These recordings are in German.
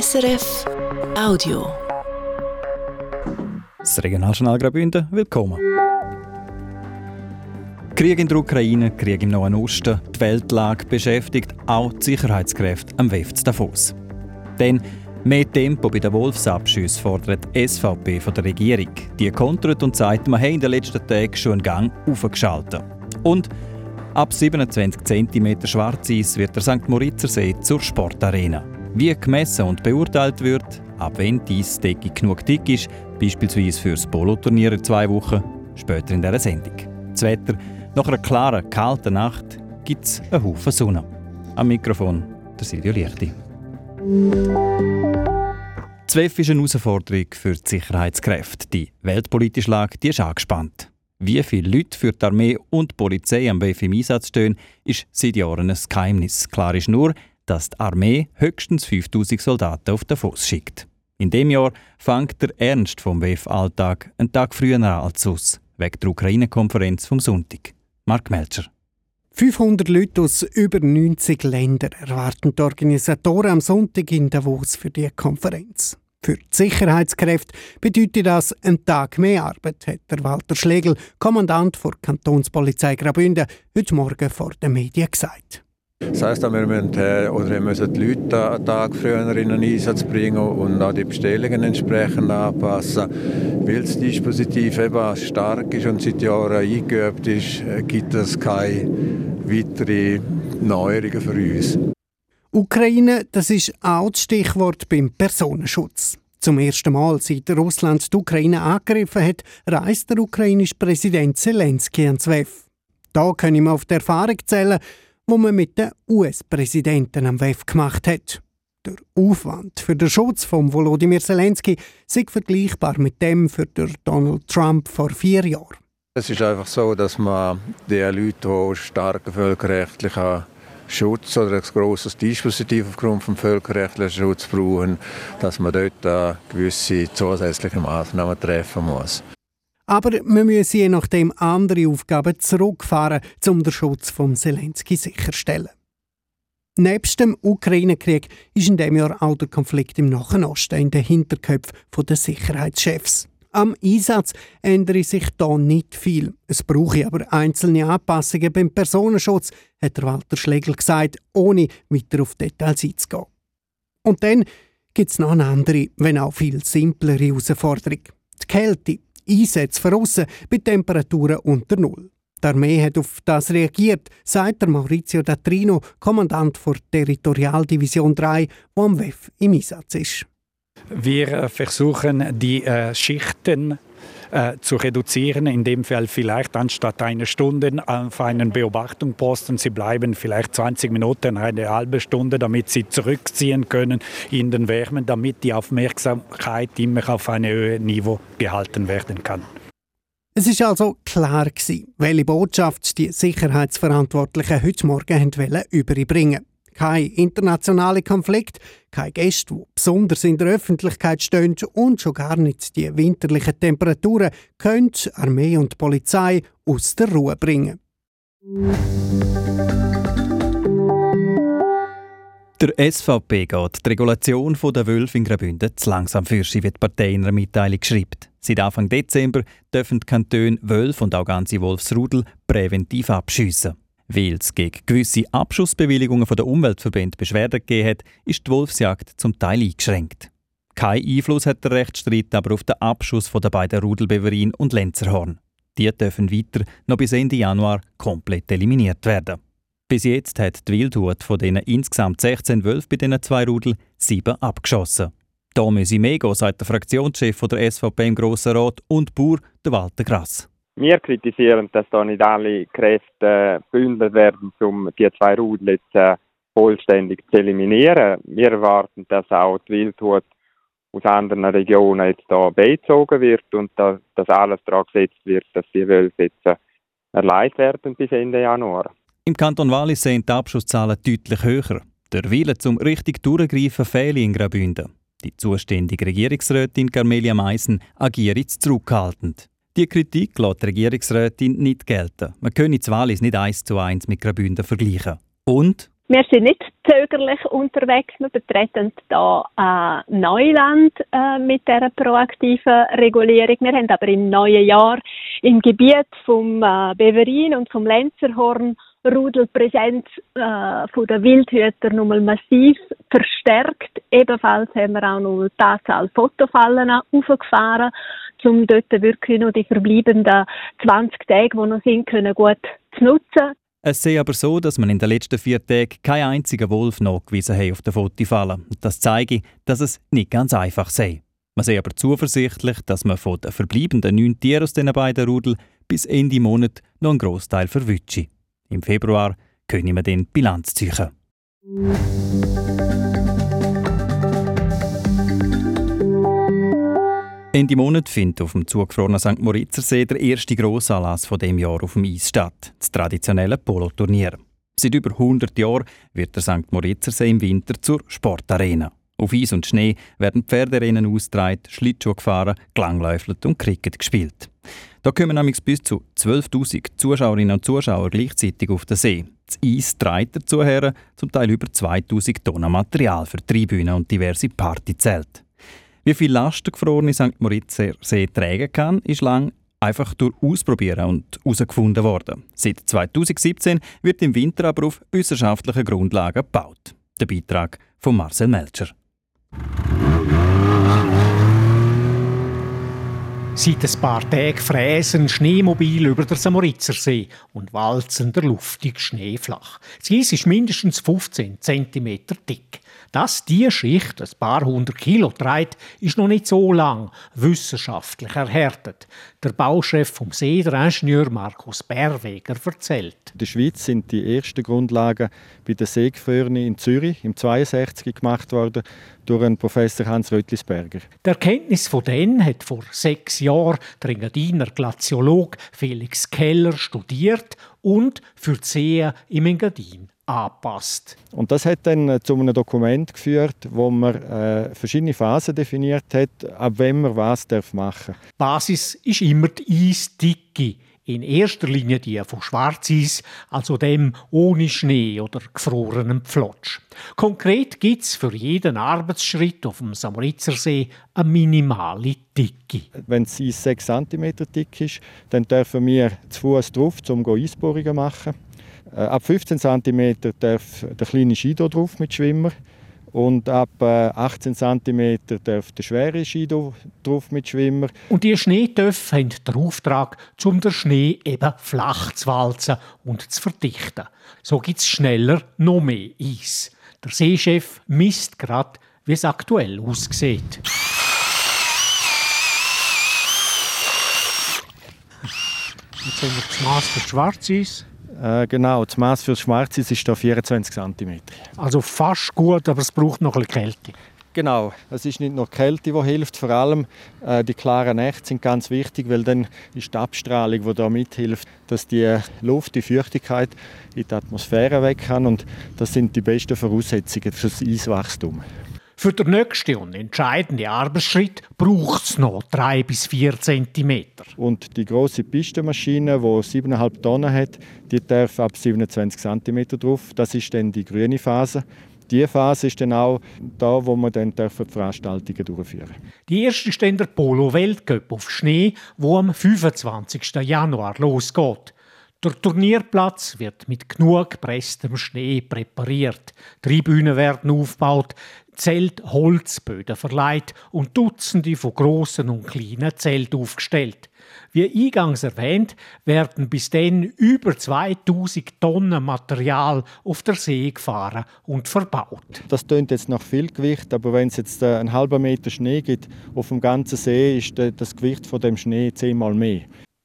SRF Audio. Das Regionaljournal Graubünden, willkommen. Krieg in der Ukraine, Krieg im Nahen Osten, die Weltlage beschäftigt auch die Sicherheitskräfte am WEF Davos. Denn mehr Tempo bei den Wolfsabschüssen fordert die SVP von der Regierung. Die kontert und sagt, man habe in den letzten Tagen schon einen Gang aufgeschaltet. Und ab 27 cm Schwarzeis wird der St. Moritzer See zur Sportarena. Wie gemessen und beurteilt wird, ab wenn die Eisdecke genug dick ist, beispielsweise für das Poloturnier in zwei Wochen, später in dieser Sendung. Das Wetter, nach einer klaren, kalten Nacht, gibt es einen Haufen Sonne. Am Mikrofon der Silvio Lichti. ZWEF ist eine Herausforderung für die Sicherheitskräfte. Die weltpolitische Lage die ist angespannt. Wie viele Leute für die Armee und die Polizei am WEF im Einsatz stehen, ist seit Jahren ein Geheimnis. Klar ist nur, dass die Armee höchstens 5000 Soldaten auf den Fuß schickt. In dem Jahr fängt der Ernst vom WEF-Alltag einen Tag früher an als sonst, wegen der Ukraine-Konferenz vom Sonntag. Mark Melcher. 500 Leute aus über 90 Ländern erwarten die Organisatoren am Sonntag in Davos für die Konferenz. Für die Sicherheitskräfte bedeutet das ein Tag mehr Arbeit, hat der Walter Schlegel, Kommandant der Kantonspolizei Graubünden, heute Morgen vor den Medien gesagt. Das heisst, wir müssen, oder wir müssen die Leute einen Tag früher in den Einsatz bringen und auch die Bestellungen entsprechend anpassen. Weil das Dispositiv eben stark ist und seit Jahren eingeübt ist, gibt es keine weiteren Neuerungen für uns. Ukraine, das ist auch das Stichwort beim Personenschutz. Zum ersten Mal, seit Russland die Ukraine angegriffen hat, reist der ukrainische Präsident Zelensky ans WEF. Da können wir auf die Erfahrung zählen, wo man mit dem US-Präsidenten am WEF gemacht hat. Der Aufwand für den Schutz von Volodymyr Zelensky ist vergleichbar mit dem für Donald Trump vor vier Jahren. Es ist einfach so, dass man die Leute, die starken völkerrechtlichen Schutz oder ein grosses Dispositiv aufgrund des völkerrechtlichen Schutz brauchen, dass man dort gewisse zusätzliche Maßnahmen treffen muss. Aber wir müssen je nachdem andere Aufgaben zurückfahren, um den Schutz von Zelensky sicherzustellen. Nebst dem Ukraine-Krieg ist in diesem Jahr auch der Konflikt im Nahen Osten in den Hinterköpfen der Sicherheitschefs. Am Einsatz ändere sich da nicht viel. Es brauche aber einzelne Anpassungen beim Personenschutz, hat Walter Schlegel gesagt, ohne weiter auf Details einzugehen. Und dann gibt es noch eine andere, wenn auch viel simplere Herausforderung. Die Kälte, Einsätze von aussen bei Temperaturen unter Null. Die Armee hat auf das reagiert, sagt Maurizio Datrino, Kommandant der Territorialdivision 3, wo am WEF im Einsatz ist. Wir versuchen die äh, Schichten äh, zu reduzieren, in dem Fall vielleicht anstatt einer Stunde auf einen Beobachtungsposten, sie bleiben vielleicht 20 Minuten, eine halbe Stunde, damit sie zurückziehen können in den Wärmen, damit die Aufmerksamkeit immer auf einem höheren Niveau gehalten werden kann. Es ist also klar gewesen, welche Botschaft die Sicherheitsverantwortlichen heute Morgen überbringen wollten. Kein internationaler Konflikt, keine Gäste, die besonders in der Öffentlichkeit stehen und schon gar nicht die winterlichen Temperaturen können Armee und Polizei aus der Ruhe bringen. Der SVP geht die Regulation der Wölfe in Graubünden zu langsam für sie, wie die Partei in einer Mitteilung schreibt. Seit Anfang Dezember dürfen die Kantone Wölfe und auch ganze Wolfsrudel präventiv abschiessen. Weil es gegen gewisse Abschussbewilligungen von der Umweltverbände Beschwerden gegeben hat, ist die Wolfsjagd zum Teil eingeschränkt. Kein Einfluss hat der Rechtsstreit aber auf den Abschuss der beiden Rudelbeverin und Lenzerhorn. Die dürfen weiter noch bis Ende Januar komplett eliminiert werden. Bis jetzt hat die Wildhut von diesen insgesamt 16 Wölfen bei diesen zwei Rudel sieben abgeschossen. Da müsse mehr gehen, sagt der Fraktionschef der SVP im Grossen Rat und Bauer, der Walter Grass. Wir kritisieren, dass da nicht alle Kräfte gebündelt werden, um die zwei Rudel jetzt äh, vollständig zu eliminieren. Wir erwarten, dass auch die Wildhut aus anderen Regionen jetzt da beizogen wird und dass, dass alles daran gesetzt wird, dass die Wölfe jetzt äh, erleidet werden bis Ende Januar. Im Kanton Wallis sind die Abschusszahlen deutlich höher. Der Wille zum richtig durchgreifen fehle in Graubünden. Die zuständige Regierungsrätin Carmelia Meissen agiert zurückhaltend. Die Kritik lässt die Regierungsrätin nicht gelten. Man könne das nicht eins zu eins mit Graubünden vergleichen. Und Wir sind nicht zögerlich unterwegs. Wir betreten da äh, Neuland äh, mit der proaktiven Regulierung. Wir haben aber im neuen Jahr im Gebiet vom äh, Beverin und vom Lenzerhorn Rudelpräsenz äh, von der Wildhüter nochmal massiv verstärkt. Ebenfalls haben wir auch noch die Anzahl Fotofallen aufgefahren, um dort wirklich noch die verbleibenden 20 Tage, die noch sind, können gut zu nutzen. Es sei aber so, dass man in den letzten vier Tagen keinen einzigen Wolf nachgewiesen hat auf den Fotofallen. Das zeige, dass es nicht ganz einfach sei. Man sei aber zuversichtlich, dass man von den verbleibenden neun Tieren aus diesen beiden Rudel bis Ende Monat noch einen Großteil verwünsche. Im Februar können wir dann Bilanz ziehen. Ende Monat findet auf dem zugefrorenen St. Moritzer See der erste Grossanlass von dem Jahr auf dem Eis statt, das traditionelle Poloturnier. Seit über 100 Jahren wird der St. Moritzer See im Winter zur Sportarena. Auf Eis und Schnee werden Pferderennen ausgetragen, Schlittschuh gefahren, gelangläufelt und Cricket gespielt. Da kommen nämlich bis zu 12.000 Zuschauerinnen und Zuschauer gleichzeitig auf den See. Das Eis trägt dazu her, zum Teil über 2.000 Tonnen Material für Tribünen und diverse Partyzelte. Wie viel Last der gefrorene St. Moritzer See tragen kann, ist lang einfach durch Ausprobieren und herausgefunden worden. Seit 2017 wird im Winter aber auf wissenschaftlichen Grundlagen gebaut. Der Beitrag von Marcel Melcher. Seit ein paar Tagen fräsen Schneemobil über den Samoritzersee und walzen der luftige Schnee flach. Das ist mindestens 15 cm dick. Dass diese Schicht ein paar hundert Kilo trägt, ist noch nicht so lang wissenschaftlich erhärtet. Der Bauchef vom See, der Ingenieur Markus Berweger, erzählt. In der Schweiz sind die ersten Grundlagen bei der Seegefrörne in Zürich im 62 gemacht worden durch einen Professor Hans Röttlisberger. Die Erkenntnis von denen hat vor sechs Jahren der Engadiner Glaziolog Felix Keller studiert und für die See im Engadin angepasst. Und das hat dann äh, zu einem Dokument geführt, wo man äh, verschiedene Phasen definiert hat, ab wem man was darf machen. Basis ist immer die Eisdicke. In erster Linie die von Schwarzeis, also dem ohne Schnee oder gefrorenen Pflotsch. Konkret gibt es für jeden Arbeitsschritt auf dem Samoritzersee eine minimale Dicke. Wenn es 6 cm dick ist, dann dürfen wir zu Fuß drauf, um Eisbohrungen zu machen. Äh, ab 15 cm darf der kleine Skido drauf mit Schwimmer und ab 18 cm darf der schwere Skido drauf mit Schwimmer. Und die Schneetöpfe haben den Auftrag, um den Schnee eben flach zu walzen und zu verdichten. So gibt es schneller noch mehr Eis. Der Seechef misst gerade, wie es aktuell aussieht. Jetzt haben wir das Maß für Schwarzeis. Äh, genau, das Maß für Schwarzes ist hier 24 cm. Also fast gut, aber es braucht noch ein bisschen Kälte. Genau, es ist nicht nur die Kälte, die hilft, vor allem äh, die klaren Nächte sind ganz wichtig, weil dann ist die Abstrahlung, die da mithilft, dass die Luft, die Feuchtigkeit in die Atmosphäre weg kann und das sind die besten Voraussetzungen für das Eiswachstum. Für den nächsten und entscheidenden Arbeitsschritt braucht es noch 3 bis 4 cm. Und die große Pistenmaschine, die 7,5 Tonnen hat, die darf ab 27 cm drauf. Das ist dann die grüne Phase. Diese Phase ist dann auch da, wo man dann die Veranstaltungen durchführen Die erste ist dann der Polo Weltcup auf Schnee, wo am 25. Januar losgeht. Der Turnierplatz wird mit genug gepresstem Schnee präpariert. Tribünen werden aufgebaut, Zelt Holzböden verleiht und Dutzende von großen und kleinen Zelt aufgestellt. Wie eingangs erwähnt, werden bis dann über 2000 Tonnen Material auf der See gefahren und verbaut. Das tönt jetzt nach viel Gewicht, aber wenn es jetzt äh, einen halben Meter Schnee gibt auf dem ganzen See, ist das Gewicht von dem Schnee zehnmal mehr.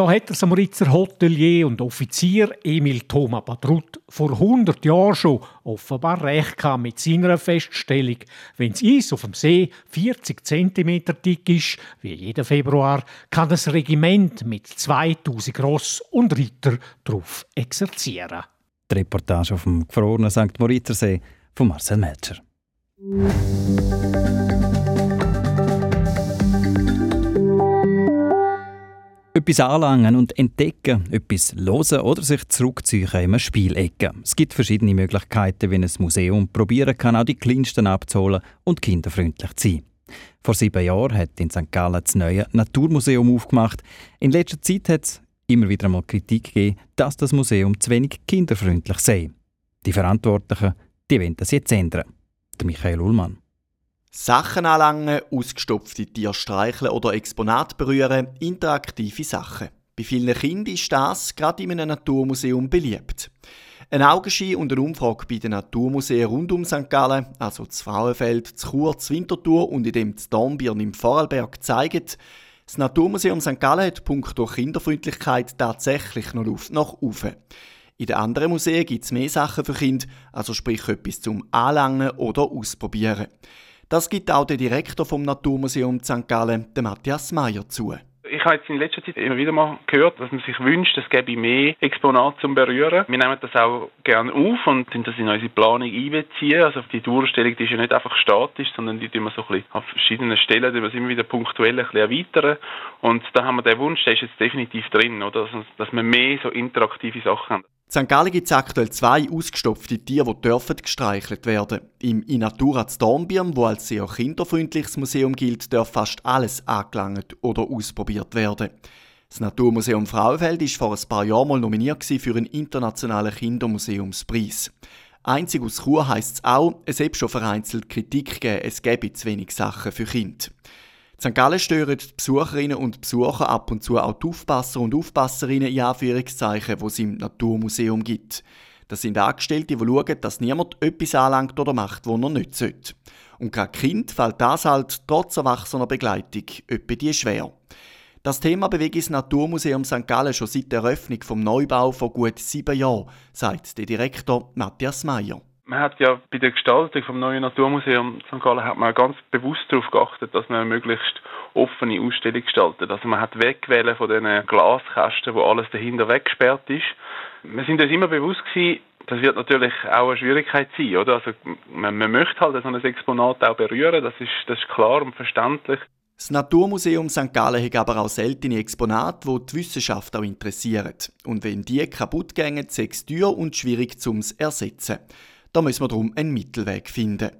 Da hat der Samaritzer Hotelier und Offizier Emil Thomas Badrut vor 100 Jahren schon offenbar recht gehabt mit seiner Feststellung, wenn das Eis auf dem See 40 cm dick ist, wie jeden Februar, kann das Regiment mit 2000 Ross und Ritter darauf exerzieren. Die Reportage auf dem gefrorenen St. Moritzer See von Marcel Melcher. Etwas anlangen und entdecken, etwas hören oder sich zurückziehen in einem Spielecke. Es gibt verschiedene Möglichkeiten, wie ein Museum probieren kann, auch die Kleinsten abzuholen und kinderfreundlich zu sein. Vor sieben Jahren hat in St. Gallen das neue Naturmuseum aufgemacht. In letzter Zeit hat es immer wieder mal Kritik gegeben, dass das Museum zu wenig kinderfreundlich sei. Die Verantwortlichen die wollen das jetzt ändern. Der Michael Ullmann. Sachen anlangen, ausgestopfte Tiere streicheln oder Exponate berühren, interaktive Sachen. Bei vielen Kindern ist das gerade in einem Naturmuseum beliebt. Ein Augenschein und eine Umfrage bei den Naturmuseen rund um St. Gallen, also das Frauenfeld, das Chur, das Winterthur und in dem das Dornbirn im Vorarlberg zeigen, das Naturmuseum St. Gallen hat punkto Kinderfreundlichkeit tatsächlich noch Luft nach oben. In den anderen Museen gibt es mehr Sachen für Kinder, also sprich etwas zum Anlangen oder Ausprobieren. Das gibt auch der Direktor vom Naturmuseum St. Gallen, Matthias Meyer, zu. Ich habe jetzt in letzter Zeit immer wieder mal gehört, dass man sich wünscht, es gäbe mehr Exponate zum Berühren. Wir nehmen das auch gerne auf und das in unsere Planung einbeziehen. Also die Durchstellung die ist ja nicht einfach statisch, sondern die tun wir so ein bisschen auf verschiedenen Stellen, die wir immer wieder punktuell ein bisschen erweitern. Und da haben wir den Wunsch, der ist jetzt definitiv drin, oder? Dass, wir mehr so interaktive Sachen haben. St. Gallen gibt es aktuell zwei ausgestopfte Tiere, die dürfen gestreichelt werden. Im Inatura Dornbirn, wo als sehr kinderfreundliches Museum gilt, darf fast alles angelangt oder ausprobiert werden. Das Naturmuseum Frauenfeld war vor ein paar Jahren mal nominiert für einen internationalen Kindermuseumspreis. Einzig aus Chur heisst es auch, es habe schon vereinzelt Kritik gegeben, es gäbe zu wenig Sachen für Kinder. St. Gallen stören die Besucherinnen und Besucher ab und zu auch die Aufpasser und Aufpasserinnen in Anführungszeichen, die es im Naturmuseum gibt. Das sind Angestellte, die schauen, dass niemand etwas anlangt oder macht, was er nicht sollte. Und gerade Kind fällt das halt trotz erwachsener Begleitung etwa die schwer. Das Thema bewegt das Naturmuseum St. Gallen schon seit der Eröffnung vom Neubau vor gut sieben Jahren, sagt der Direktor Matthias Meyer man hat ja bei der Gestaltung vom neuen Naturmuseum St. Gallen hat man ganz bewusst darauf geachtet, dass man eine möglichst offene Ausstellung gestaltet. Also man hat wegwählen von diesen Glaskästen, wo alles dahinter weggesperrt ist. Wir sind uns immer bewusst gewesen, das wird natürlich auch eine Schwierigkeit sein, oder? Also man, man möchte halt so ein Exponat auch berühren, das ist, das ist klar und verständlich. Das Naturmuseum St. Gallen hat aber auch seltene Exponate, die die Wissenschaft auch interessieren. Und wenn die kaputt gehen, ist es teuer und schwierig zum ersetzen. Da müssen wir darum einen Mittelweg finden.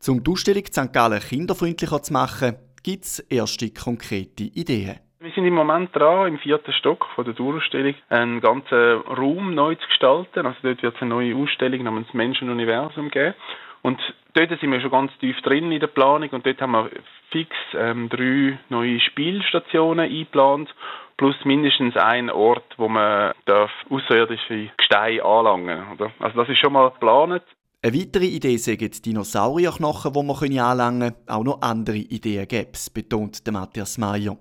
Zum die Ausstellung St. Gallen kinderfreundlicher zu machen, gibt es erste konkrete Ideen. Wir sind im Moment dran, im vierten Stock von der Durchstellung einen ganzen Raum neu zu gestalten. Also dort wird es eine neue Ausstellung namens Menschenuniversum geben. Und dort sind wir schon ganz tief drin in der Planung und dort haben wir fix ähm, drei neue Spielstationen eingeplant plus mindestens ein Ort, wo man darf außerirdische Gesteine anlangen oder? Also das ist schon mal geplant. Eine weitere Idee die Dinosaurierknochen, die man anlangen können. Auch noch andere Ideen gäbe es, betont Matthias Meyer.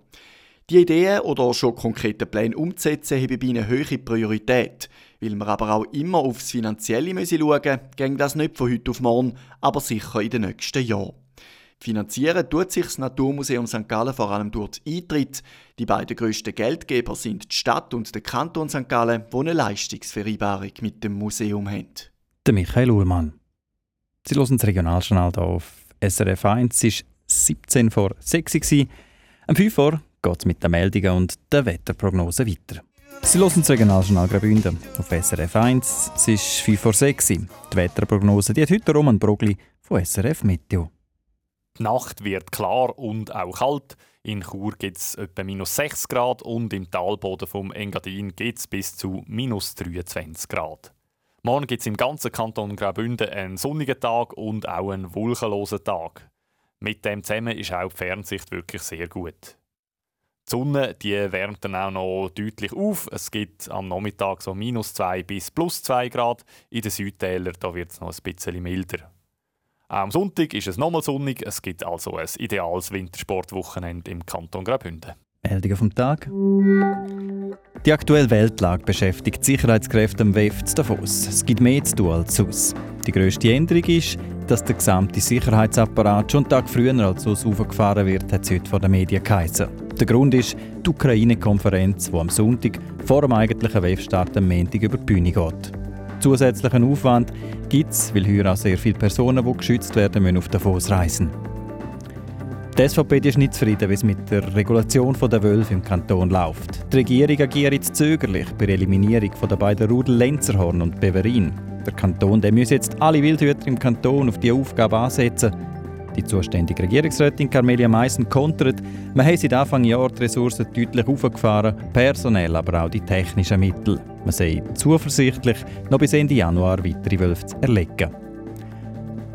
Die Ideen oder schon konkrete Pläne umzusetzen, haben bei ihnen hohe Priorität. Weil wir aber auch immer aufs Finanzielle schauen müssen, ging das nicht von heute auf morgen, aber sicher in den nächsten Jahren. Finanzieren tut sich das Naturmuseum St. Gallen vor allem durch den Eintritt. Die beiden grössten Geldgeber sind die Stadt und der Kanton St. Gallen, die eine Leistungsvereinbarung mit dem Museum haben. Der Michael Uhlmann. Sie hören das Regionaljournal hier auf SRF 1. Es war 17 vor 6 Uhr. Am 5 Uhr geht es mit den Meldungen und der Wetterprognose weiter. Sie hören das Regionaljournal Graubünden auf SRF 1. Es ist 5 vor 6 Uhr. Die Wetterprognose die hat heute Roman Brogli von SRF Meteo. Die Nacht wird klar und auch kalt. In Chur gibt es etwa minus 6 Grad und im Talboden vom Engadin geht es bis zu minus 23 Grad. Morgen gibt es im ganzen Kanton Graubünden einen sonnigen Tag und auch einen wolkenlosen Tag. Mit dem zusammen ist auch die Fernsicht wirklich sehr gut. Die Sonne die wärmt dann auch noch deutlich auf. Es gibt am Nachmittag so minus 2 bis plus 2 Grad. In den Südtälern wird es noch ein bisschen milder. Am Sonntag ist es nochmal sonnig. Es gibt also ein ideales Wintersportwochenende im Kanton Graubünden. Meldungen vom Tag. Die aktuelle Weltlage beschäftigt die Sicherheitskräfte am WEF zu Davos. Es gibt mehr zu tun als sonst. Die grösste Änderung ist, dass der gesamte Sicherheitsapparat schon einen Tag früher als sonst aufgefahren wird, hat es heute von den Medien geheißen. Der Grund ist die Ukraine-Konferenz, die am Sonntag vor dem eigentlichen WEF-Start am Montag über die Bühne geht. Zusätzlichen Aufwand gibt es, weil heuer auch sehr viele Personen, die geschützt werden müssen, auf Davos reisen. Die SVP ist nicht zufrieden, wie es mit der Regulation der Wölfe im Kanton läuft. Die Regierung agiert jetzt zögerlich bei der Eliminierung der beiden Rudel Lenzerhorn und Beverin. Der Kanton der muss jetzt alle Wildhüter im Kanton auf diese Aufgabe ansetzen. Die zuständige Regierungsrätin Carmelia Meissen kontert, man habe seit Anfang Jahr die Ressourcen deutlich aufgefahren, personell aber auch die technischen Mittel. Man sei zuversichtlich, noch bis Ende Januar weitere Wölfe zu erlegen.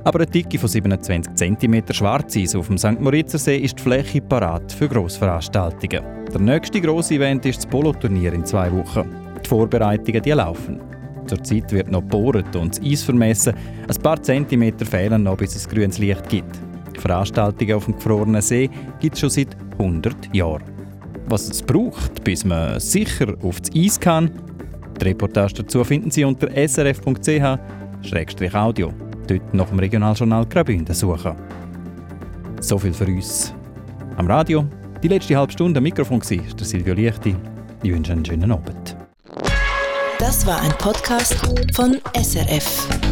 Aber eine Dicke von 27 cm Schwarzeis auf dem St. Moritzer See ist die Fläche parat für Grossveranstaltungen. Der nächste grosse Event ist das Poloturnier in zwei Wochen. Die Vorbereitungen die laufen. Zurzeit wird noch gebohrt und das Eis vermessen. Ein paar Zentimeter fehlen noch, bis es grünes Licht gibt. Veranstaltungen auf dem gefrorenen See gibt es schon seit 100 Jahren. Was es braucht, bis man sicher aufs Eis kann, die Reportage dazu finden Sie unter srf.ch-audio dort nach dem Regionaljournal Graubünden suchen. So viel für uns am Radio. Die letzte halbe Stunde am Mikrofon war Silvio Lichti. Ich wünsche einen schönen Abend. Das war ein Podcast von SRF.